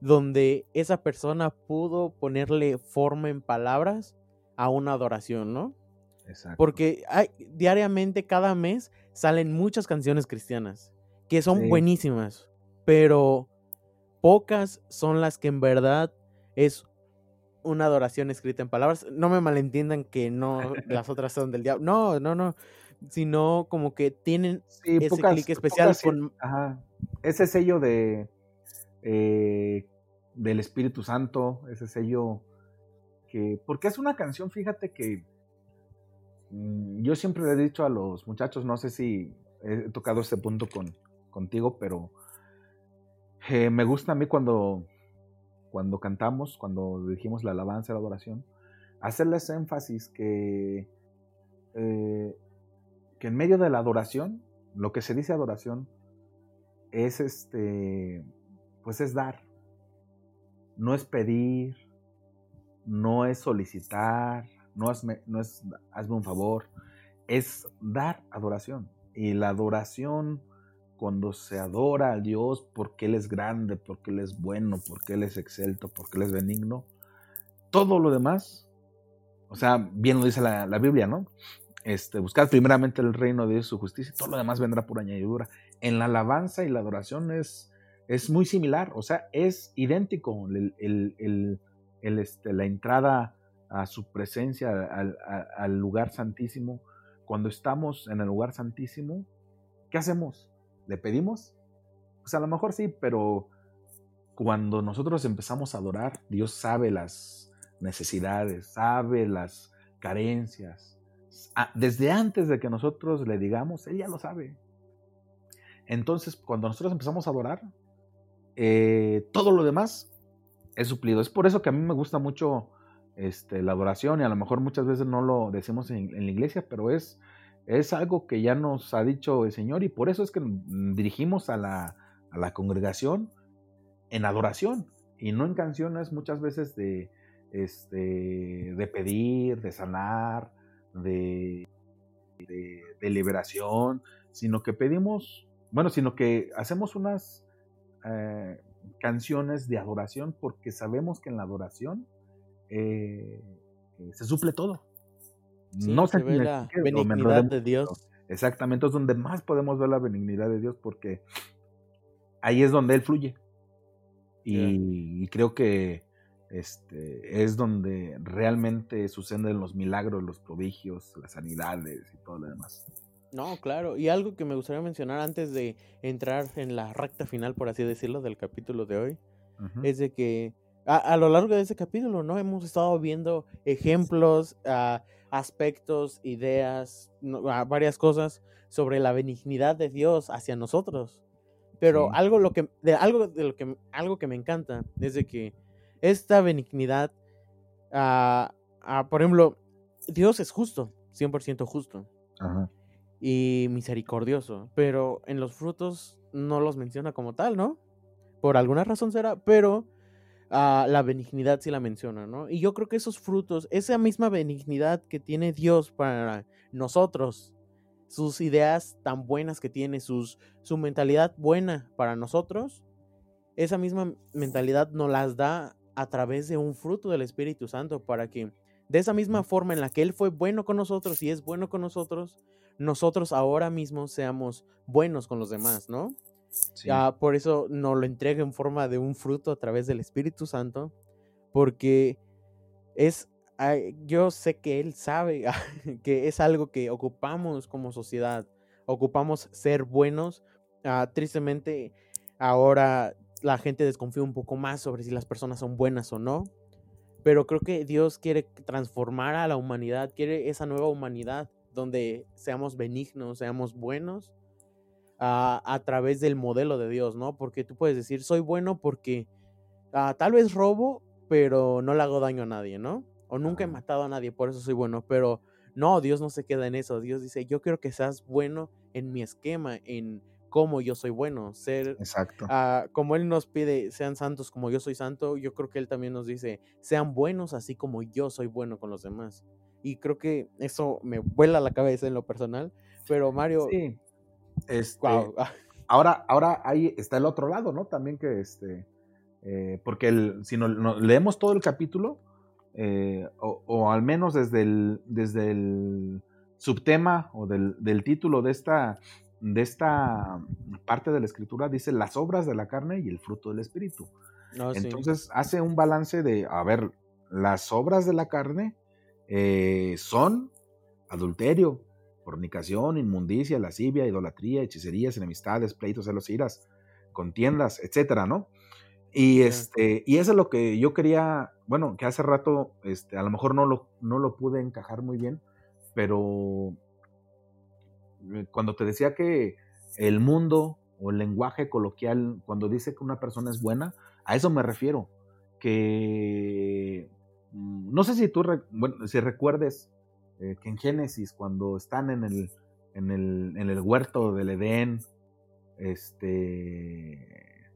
donde esa persona pudo ponerle forma en palabras a una adoración, ¿no? Exacto. Porque hay, diariamente, cada mes, salen muchas canciones cristianas que son buenísimas pero pocas son las que en verdad es una adoración escrita en palabras. No me malentiendan que no las otras son del diablo. No, no, no. Sino como que tienen ese clic especial con. Ese sello de eh, del Espíritu Santo, ese sello que. Porque es una canción, fíjate que. Mm, yo siempre le he dicho a los muchachos, no sé si he tocado este punto con, contigo, pero eh, me gusta a mí cuando, cuando cantamos, cuando dijimos la alabanza, la adoración, hacerles énfasis que, eh, que en medio de la adoración, lo que se dice adoración, es este, pues es dar, no es pedir, no es solicitar, no es, no es hazme un favor, es dar adoración. Y la adoración cuando se adora a Dios porque Él es grande, porque Él es bueno, porque Él es excelto, porque Él es benigno, todo lo demás, o sea, bien lo dice la, Biblia, ¿no? Este, buscar primeramente el reino de Dios su justicia, todo lo demás vendrá por añadidura. En la alabanza y la adoración es, es muy similar, o sea, es idéntico el, este, la entrada a su presencia, al, lugar santísimo. Cuando estamos en el lugar santísimo, ¿qué hacemos? ¿Le pedimos? Pues a lo mejor sí, pero cuando nosotros empezamos a adorar, Dios sabe las necesidades, sabe las carencias. Desde antes de que nosotros le digamos, Él ya lo sabe. Entonces, cuando nosotros empezamos a adorar, eh, todo lo demás es suplido. Es por eso que a mí me gusta mucho este, la adoración y a lo mejor muchas veces no lo decimos en, la iglesia, pero es, es algo que ya nos ha dicho el Señor y por eso es que dirigimos a la, a la congregación en adoración y no en canciones muchas veces de, este, de pedir, de sanar, de, de, liberación, sino que pedimos, bueno, sino que hacemos unas eh, canciones de adoración porque sabemos que en la adoración eh, eh, se suple todo. no se ve la benignidad de Dios. Exactamente, es donde más podemos ver la benignidad de Dios porque ahí es donde Él fluye. Y, creo que este, es donde realmente suceden los milagros, los prodigios, las sanidades y todo lo demás. No, claro. Y algo que me gustaría mencionar antes de entrar en la recta final, por así decirlo, del capítulo de hoy, es de que a, lo largo de ese capítulo, ¿no? Hemos estado viendo ejemplos, uh, aspectos, ideas, varias cosas sobre la benignidad de Dios hacia nosotros. Pero algo, lo que, de, algo, de lo que, algo que me encanta es de que esta benignidad, uh, por ejemplo, Dios es justo, 100% justo. Y misericordioso, pero en los frutos no los menciona como tal, ¿no? Por alguna razón será, pero uh, la benignidad sí la menciona, ¿no? Y yo creo que esos frutos, esa misma benignidad que tiene Dios para nosotros, sus ideas tan buenas que tiene, su mentalidad buena para nosotros, esa misma mentalidad nos las da a través de un fruto del Espíritu Santo para que de esa misma forma en la que Él fue bueno con nosotros y es bueno con nosotros, nosotros ahora mismo seamos buenos con los demás, ¿no? Ya por eso nos lo entrega en forma de un fruto a través del Espíritu Santo, porque es yo sé que él sabe que es algo que ocupamos como sociedad, ocupamos ser buenos. Ah, tristemente, ahora la gente desconfía un poco más sobre si las personas son buenas o no. Pero creo que Dios quiere transformar a la humanidad, quiere esa nueva humanidad donde seamos benignos, seamos buenos ah, a través del modelo de Dios, ¿no? Porque tú puedes decir, soy bueno porque ah, tal vez robo, pero no le hago daño a nadie, ¿no? o nunca he matado a nadie, por eso soy bueno, pero no, Dios no se queda en eso, Dios dice, yo quiero que seas bueno en mi esquema, en cómo yo soy bueno, ser, Exacto. Uh, como Él nos pide, sean santos como yo soy santo, yo creo que Él también nos dice, sean buenos así como yo soy bueno con los demás. Y creo que eso me vuela la cabeza en lo personal, pero Mario... Sí. Este, ahora, ahora ahí está el otro lado, ¿no? También que este, eh, porque el, si no, leemos todo el capítulo, eh, o, al menos desde el, desde el subtema o del, título de esta, de esta parte de la escritura, dice las obras de la carne y el fruto del espíritu. Entonces hace un balance de, a ver, las obras de la carne eh, son adulterio, fornicación, inmundicia, lascivia, idolatría, hechicerías, enemistades, pleitos, celos, iras, contiendas, etcétera, ¿no? Y, este, y eso es lo que yo quería, bueno, que hace rato este, a lo mejor no lo, no lo pude encajar muy bien, pero eh, cuando te decía que el mundo o el lenguaje coloquial, cuando dice que una persona es buena, a eso me refiero. Que no sé si tú, bueno, si recuerdes eh, que en Génesis, cuando están en el, en el, en el huerto del Edén, este,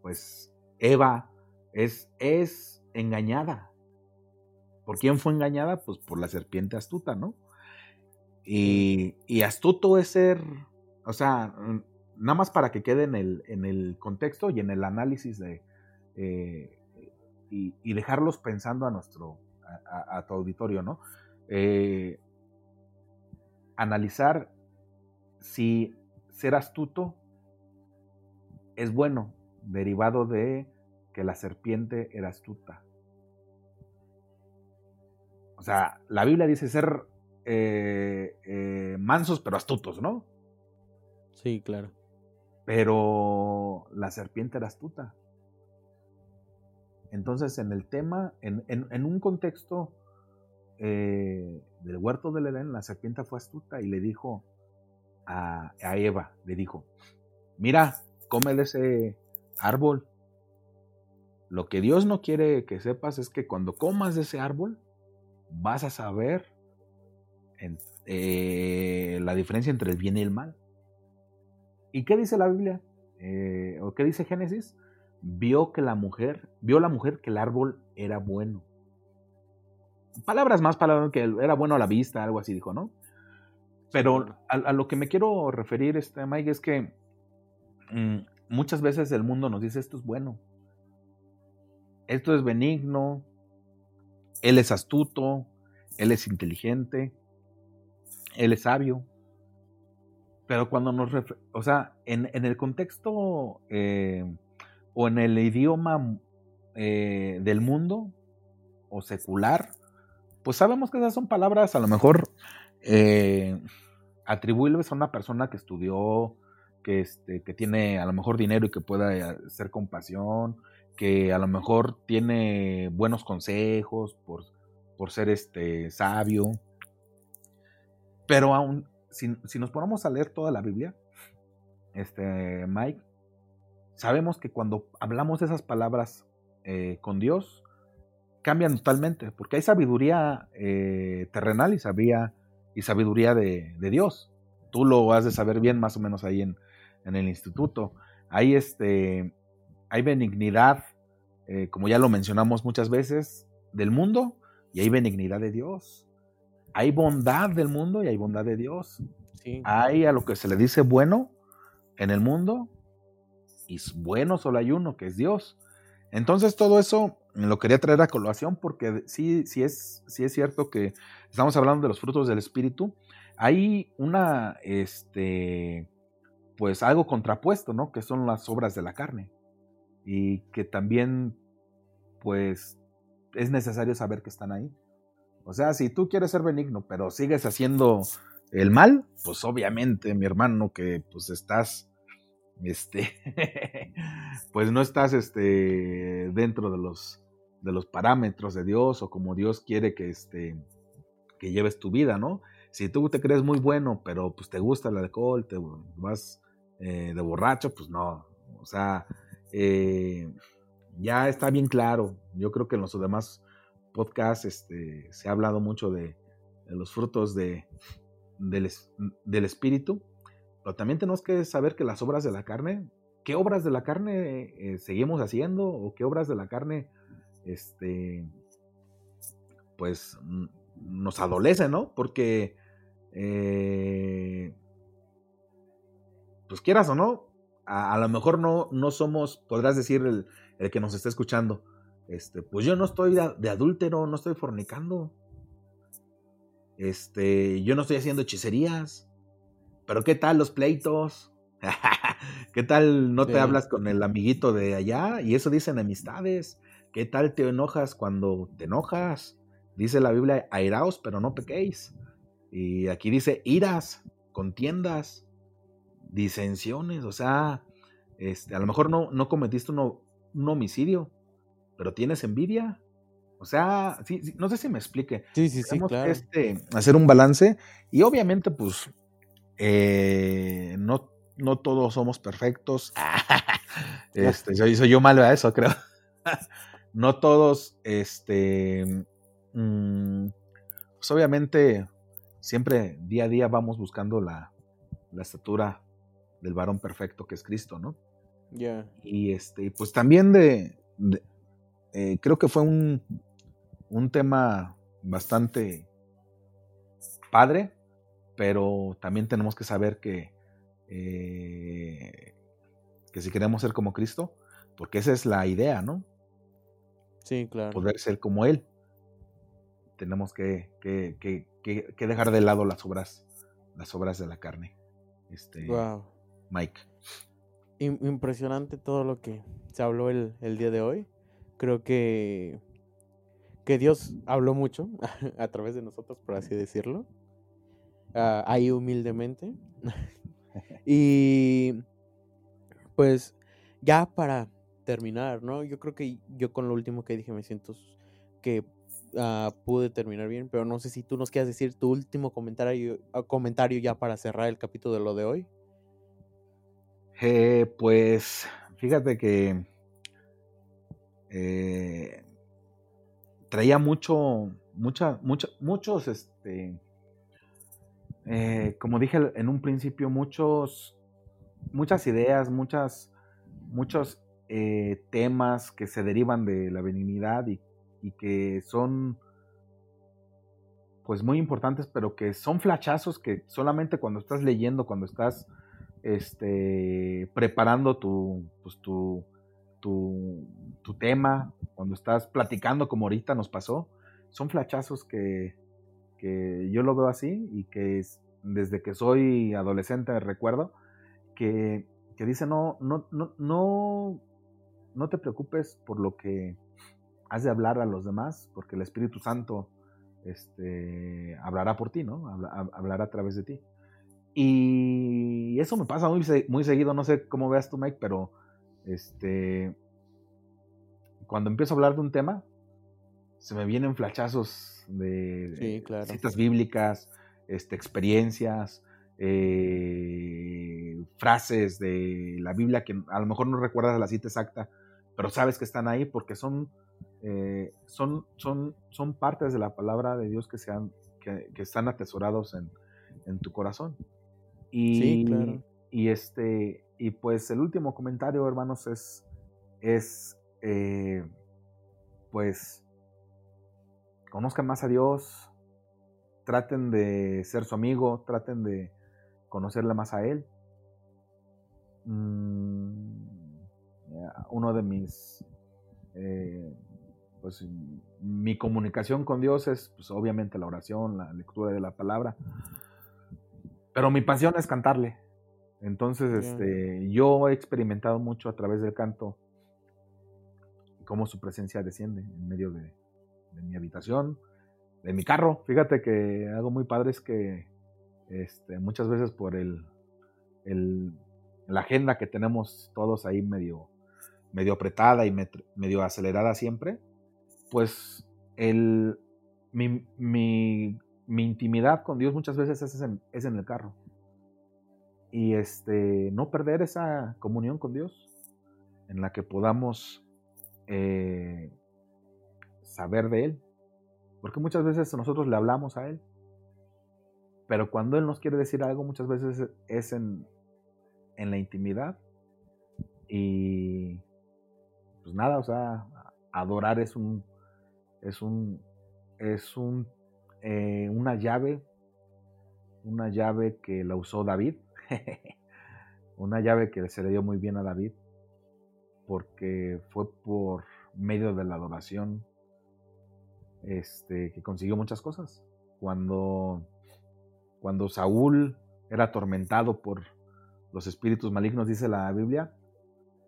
pues Eva es, es engañada. ¿Por quién fue engañada? Pues por la serpiente astuta, ¿no? Y, y astuto es ser, o sea, nada más para que quede en el, en el contexto y en el análisis de, eh, y, dejarlos pensando a nuestro, a, tu auditorio, ¿no? Eh, analizar si ser astuto es bueno derivado de que la serpiente era astuta. O sea, la Biblia dice ser eh, eh, mansos pero astutos, ¿no? Sí, claro. Pero la serpiente era astuta. Entonces, en el tema, en, un contexto eh, del huerto del Edén, la serpiente fue astuta y le dijo a, Eva, le dijo, mira, come de ese árbol. Lo que Dios no quiere que sepas es que cuando comas de ese árbol, vas a saber eh, la diferencia entre el bien y el mal. ¿Y qué dice la Biblia? Eh, ¿O qué dice Génesis? Vio que la mujer, vio la mujer que el árbol era bueno. Palabras más, palabras que era bueno a la vista, algo así dijo, ¿no? Pero a, lo que me quiero referir, este, Mike, es que mm, muchas veces el mundo nos dice esto es bueno, esto es benigno, él es astuto, él es inteligente, él es sabio. Pero cuando nos, o sea, en, el contexto eh, o en el idioma eh, del mundo o secular, pues sabemos que esas son palabras a lo mejor eh, atribuibles a una persona que estudió, que, este, que tiene a lo mejor dinero y que pueda hacer compasión, que a lo mejor tiene buenos consejos por, por ser este sabio. Pero aún, si, nos ponemos a leer toda la Biblia, este, Mike, sabemos que cuando hablamos esas palabras eh, con Dios, cambian totalmente, porque hay sabiduría eh, terrenal y, sabía, y sabiduría de, Dios. Tú lo has de saber bien más o menos ahí en, en el instituto. Hay, este, hay benignidad, eh, como ya lo mencionamos muchas veces, del mundo y hay benignidad de Dios. Hay bondad del mundo y hay bondad de Dios. Hay a lo que se le dice bueno en el mundo y bueno solo hay uno, que es Dios. Entonces todo eso lo quería traer a colación porque sí, sí, es, sí es cierto que estamos hablando de los frutos del Espíritu. Hay una, este, pues algo contrapuesto, ¿no? Que son las obras de la carne. Y que también, pues, es necesario saber que están ahí. O sea, si tú quieres ser benigno, pero sigues haciendo el mal, pues obviamente, mi hermano, que pues estás, este, pues no estás, este, dentro de los, de los parámetros de Dios o como Dios quiere que, este, que lleves tu vida, ¿no? Si tú te crees muy bueno, pero pues te gusta el alcohol, te vas eh, de borracho, pues no. O sea, eh, ya está bien claro. Yo creo que en los demás podcasts este, se ha hablado mucho de, los frutos de, del, espíritu, pero también tenemos que saber que las obras de la carne, ¿qué obras de la carne eh, seguimos haciendo o qué obras de la carne este, pues nos adolecen, ¿no? Porque, pues quieras o no, a, lo mejor no, no somos, podrás decir el, que nos está escuchando, este, pues yo no estoy de, adúltero, no estoy fornicando. Este, yo no estoy haciendo hechicerías. Pero ¿qué tal los pleitos? ¿Qué tal no te hablas con el amiguito de allá? Y eso dicen amistades. ¿Qué tal te enojas cuando te enojas? Dice la Biblia, airaos, pero no pequéis. Y aquí dice iras, contiendas disensiones, o sea, este, a lo mejor no, no cometiste un homicidio, pero tienes envidia. O sea, no sé si me explique. Sí, sí, sí, claro. este, hacer un balance y obviamente, pues, eh, no, no todos somos perfectos. este, soy, soy yo malo a eso, creo. no todos, este, mm, pues obviamente, siempre día a día vamos buscando la, la estatura del varón perfecto que es Cristo, ¿no? Y este, pues también de, eh, creo que fue un, un tema bastante padre, pero también tenemos que saber que, eh, que si queremos ser como Cristo, porque esa es la idea, ¿no? Sí, claro. Poder ser como Él. Tenemos que, que, que, dejar de lado las obras, las obras de la carne. Este, wow. Mike. Impresionante todo lo que se habló el, día de hoy. Creo que, que Dios habló mucho a través de nosotros, por así decirlo. Ah, ahí humildemente. y pues ya para terminar, ¿no? Yo creo que yo con lo último que dije me siento que ah, pude terminar bien, pero no sé si tú nos quieras decir tu último comentario, comentario ya para cerrar el capítulo de lo de hoy. Eh, pues fíjate que eh, traía mucho, mucha, mucha, muchos, este, eh, como dije en un principio, muchos, muchas ideas, muchas, muchos eh, temas que se derivan de la benignidad y, y, que son pues muy importantes, pero que son flachazos que solamente cuando estás leyendo, cuando estás este, preparando tu, pues, tu, tu, tu, tema, cuando estás platicando como ahorita nos pasó, son flachazos que, que yo lo veo así y que desde que soy adolescente recuerdo que, que dice no, no, no, no, no te preocupes por lo que has de hablar a los demás, porque el Espíritu Santo este, hablará por ti, ¿no? hablará a través de ti. Y eso me pasa muy, muy seguido, no sé cómo veas tú, Mike, pero este, cuando empiezo a hablar de un tema, se me vienen flachazos de, citas bíblicas, este, experiencias, eh, frases de la Biblia que a lo mejor no recuerdas la cita exacta, pero sabes que están ahí porque son, eh, son, son, son partes de la palabra de Dios que, sean, que, están atesorados en, en, tu corazón. Y, sí, claro. y, este, y pues el último comentario, hermanos, es, es eh, pues, conozcan más a Dios, traten de ser su amigo, traten de conocerle más a Él. Mm, uno de mis, eh, pues mi comunicación con Dios es pues, obviamente la oración, la lectura de la palabra, pero mi pasión es cantarle. Entonces, este, yo he experimentado mucho a través del canto cómo su presencia desciende en medio de, de mi habitación, de mi carro. Fíjate que algo muy padre es que este, muchas veces por el, la agenda que tenemos todos ahí medio, medio apretada y medio acelerada siempre, pues el, mi, mi, mi, intimidad con Dios muchas veces es en, es en el carro. Y este, no perder esa comunión con Dios en la que podamos eh, saber de Él. Porque muchas veces nosotros le hablamos a Él. Pero cuando Él nos quiere decir algo, muchas veces es en, en la intimidad. Y pues nada, o sea, adorar es un, es un, es un, eh, una llave, una llave que la usó David, una llave que se le dio muy bien a David, porque fue por medio de la adoración este, que consiguió muchas cosas. Cuando, cuando Saúl era atormentado por los espíritus malignos, dice la Biblia,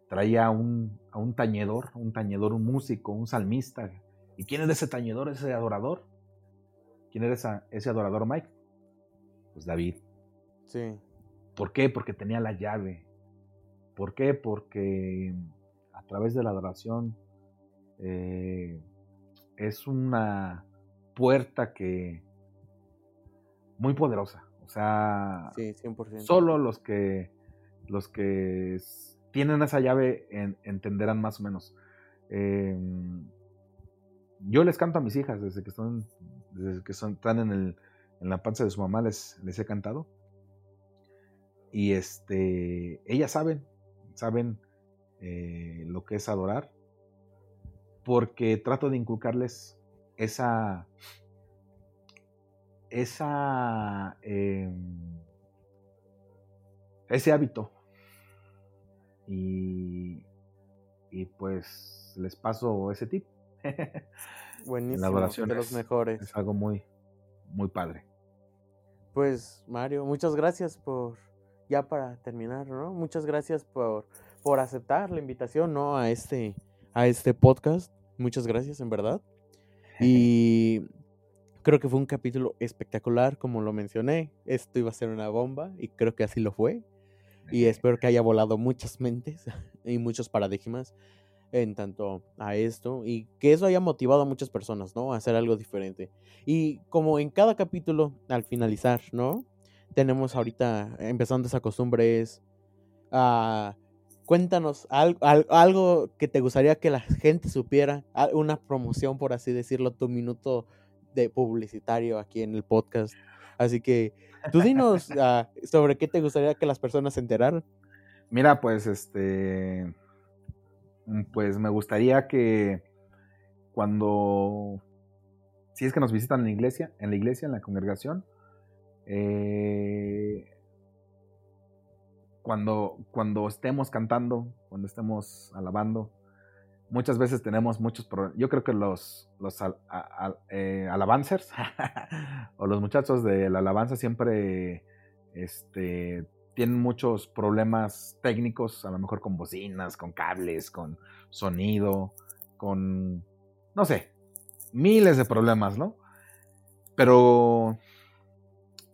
traía un, a un tañedor, un tañedor, un músico, un salmista. ¿Y quién es ese tañedor, ese adorador? ¿Quién era ese adorador, Mike? Pues David. Sí. ¿Por qué? Porque tenía la llave. ¿Por qué? Porque a través de la adoración eh, es una puerta que muy poderosa. O sea, solo los que los que tienen esa llave entenderán más o menos. Em, yo les canto a mis hijas desde que están, desde que son, están en, el, en la panza de su mamá, les, les he cantado. Y este, ellas saben, saben eh, lo que es adorar porque trato de inculcarles esa, esa, em, ese hábito. Y, y, pues les paso ese tip. Buenísimo, de los mejores. Es algo muy, muy padre. Pues Mario, muchas gracias por, ya para terminar, ¿no? Muchas gracias por, por aceptar la invitación, ¿no? A este, a este podcast. Muchas gracias, en verdad. Y creo que fue un capítulo espectacular, como lo mencioné. Esto iba a ser una bomba y creo que así lo fue. Y espero que haya volado muchas mentes y muchos paradigmas en tanto a esto y que eso haya motivado a muchas personas, ¿no? A hacer algo diferente. Y como en cada capítulo, al finalizar, ¿no? Tenemos ahorita, empezando esa costumbre es a cuéntanos algo, algo que te gustaría que la gente supiera, una promoción, por así decirlo, tu minuto de publicitario aquí en el podcast. Así que tú dinos ah, sobre qué te gustaría que las personas se enteraran. Mira, pues este, mm, pues me gustaría que cuando, si es que nos visitan en la iglesia, en la iglesia, en la congregación, eh, cuando, cuando estemos cantando, cuando estemos alabando, muchas veces tenemos muchos problemas. Yo creo que los, los eh, alabancers o los muchachos de la alabanza siempre este, tienen muchos problemas técnicos, a lo mejor con bocinas, con cables, con sonido, con, no sé, miles de problemas, ¿no? Pero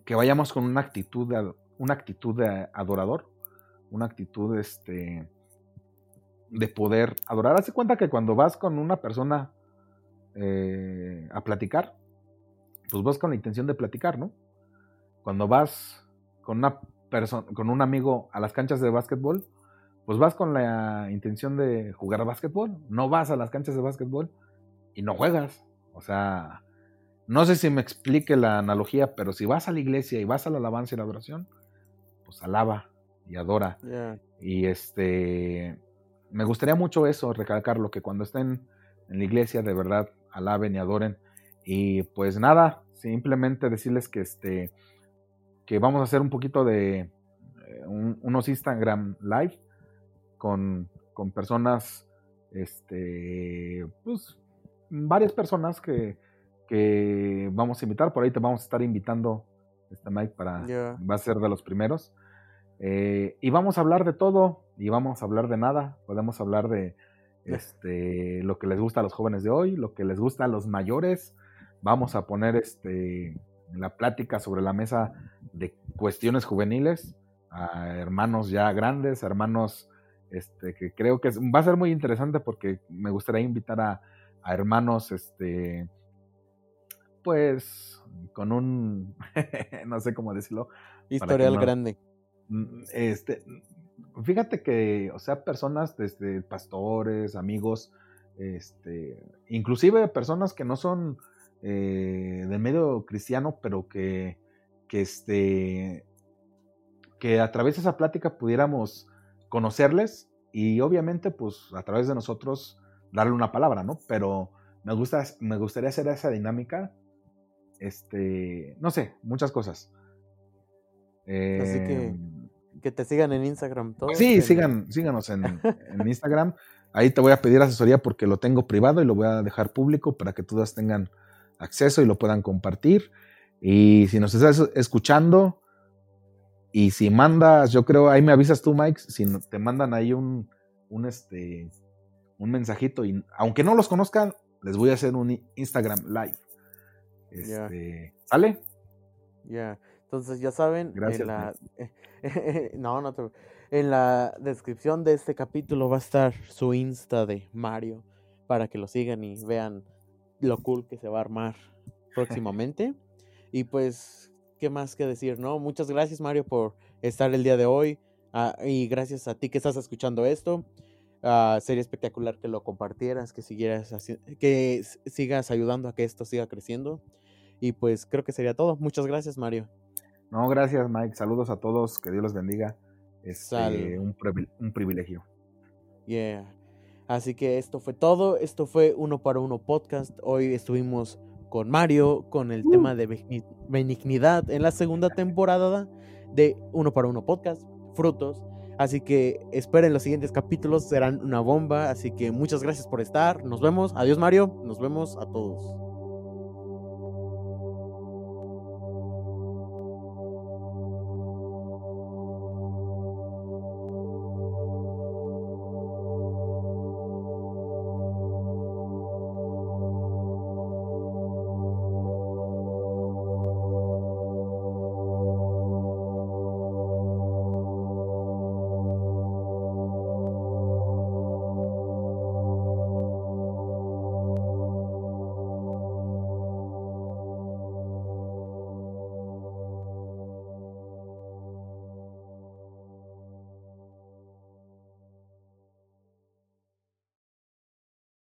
que vayamos con una actitud, una actitud de adorador, una actitud, este, de poder adorar. Hace cuenta que cuando vas con una persona eh, a platicar, pues vas con la intención de platicar, ¿no? Cuando vas con una persona, con un amigo a las canchas de básquetbol, pues vas con la intención de jugar a básquetbol. No vas a las canchas de básquetbol y no juegas. O sea, no sé si me explique la analogía, pero si vas a la iglesia y vas a la alabanza y la adoración, pues alaba y adora. Y este, me gustaría mucho eso, recalcarlo, que cuando estén en la iglesia de verdad alaben y adoren. Y pues nada, simplemente decirles que este que vamos a hacer un poquito de eh, unos Instagram live con, con personas, este, pues varias personas que, que, vamos a invitar. Por ahí te vamos a estar invitando, este Mike, para va a ser de los primeros. Eh, y vamos a hablar de todo y vamos a hablar de nada. Podemos hablar de este, lo que les gusta a los jóvenes de hoy, lo que les gusta a los mayores. Vamos a poner este, la plática sobre la mesa de cuestiones juveniles a hermanos ya grandes, hermanos este, que creo que va a ser muy interesante porque me gustaría invitar a, hermanos, este, pues, con un, no sé cómo decirlo. Historial grande este, fíjate que, o sea, personas desde pastores, amigos, este, inclusive personas que no son eh, del medio cristiano, pero que, que, este, que a través de esa plática pudiéramos conocerles y obviamente, pues, a través de nosotros darle una palabra, ¿no? Pero me gusta, me gustaría hacer esa dinámica, este, no sé, muchas cosas. Así que em, que te sigan en Instagram. Todos sí, sigan, síganos en, Instagram. Ahí te voy a pedir asesoría porque lo tengo privado y lo voy a dejar público para que todas tengan acceso y lo puedan compartir. Y si nos estás escuchando y si mandas, yo creo, ahí me avisas tú, Mike, si te mandan ahí un, un, este, un mensajito y aunque no los conozcan, les voy a hacer un Instagram live. Este, ¿Sale? Ya. Entonces ya saben, en la, no, no en la descripción de este capítulo va a estar su Insta de Mario para que lo sigan y vean lo cool que se va a armar próximamente. y pues, ¿qué más que decir? No, muchas gracias Mario por estar el día de hoy ah, y gracias a ti que estás escuchando esto. Ah, sería espectacular que lo compartieras, que siguieras que sigas ayudando a que esto siga creciendo. Y pues creo que sería todo. Muchas gracias, Mario. No, gracias Mike. Saludos a todos. Que Dios los bendiga. Es este, un, un, privilegio. Yeah. Así que esto fue todo. Esto fue Uno para Uno Podcast. Hoy estuvimos con Mario con el tema de benignidad en la segunda temporada de Uno para Uno Podcast. Frutos. Así que esperen los siguientes capítulos. Serán una bomba. Así que muchas gracias por estar. Nos vemos. Adiós Mario. Nos vemos a todos.